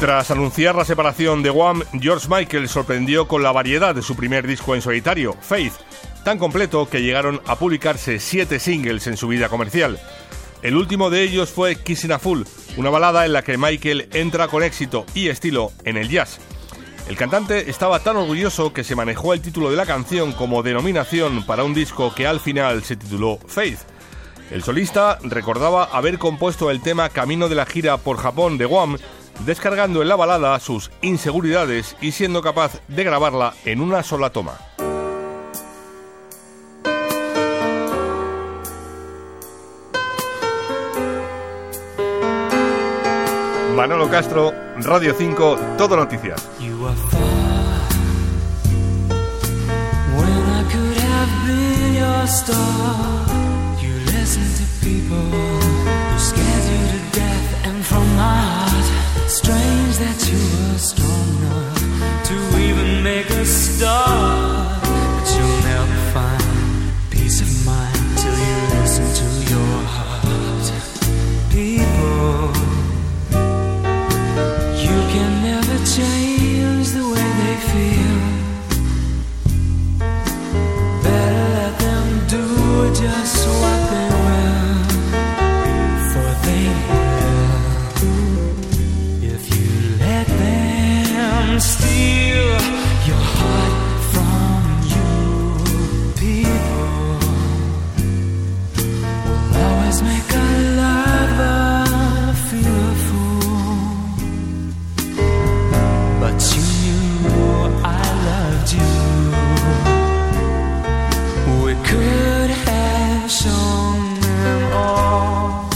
Tras anunciar la separación de Wham, George Michael sorprendió con la variedad de su primer disco en solitario, Faith, tan completo que llegaron a publicarse siete singles en su vida comercial. El último de ellos fue Kissing a Fool, una balada en la que Michael entra con éxito y estilo en el jazz. El cantante estaba tan orgulloso que se manejó el título de la canción como denominación para un disco que al final se tituló Faith. El solista recordaba haber compuesto el tema Camino de la gira por Japón de Guam, descargando en la balada sus inseguridades y siendo capaz de grabarla en una sola toma. Manolo Castro, Radio 5, Todo Noticias. Listen to people who scared you to death, and from my heart, strange that you were strong enough to even make a start. But you'll never find peace of mind till you listen to your heart. People. You can never change the way they feel. Better let them do just could have shown them all.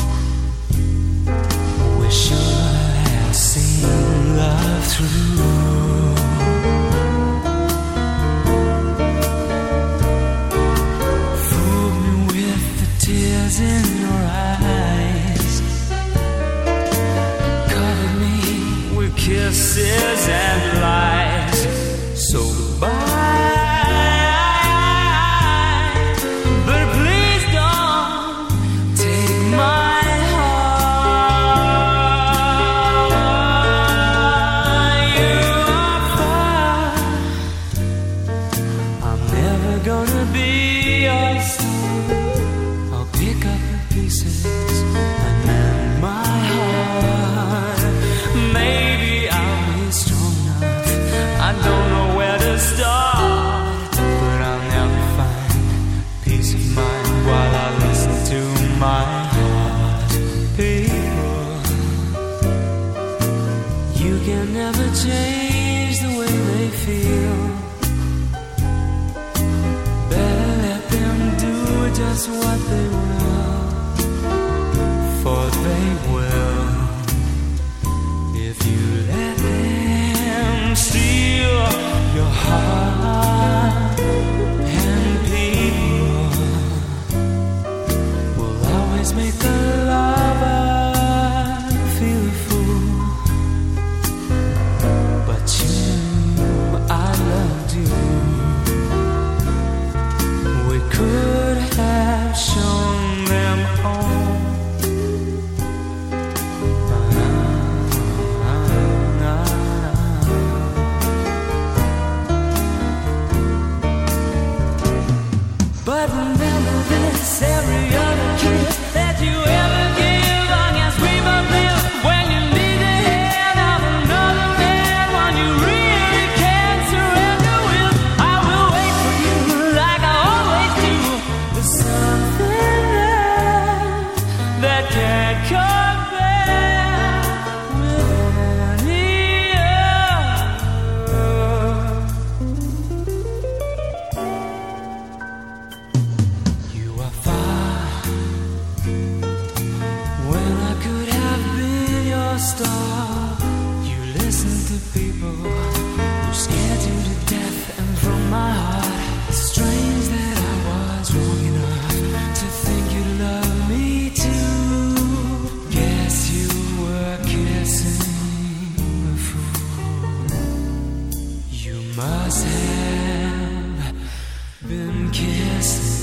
We should have seen love through. Fool me with the tears in your eyes covered me with kisses and lies. So goodbye, you can never change the way they feel. Better let them do just what they will, for they will. People who scared you to death, and from my heart, It's strange that I was wrong enough to think you'd love me too. Guess you were kissing a fool. You must have been kissing.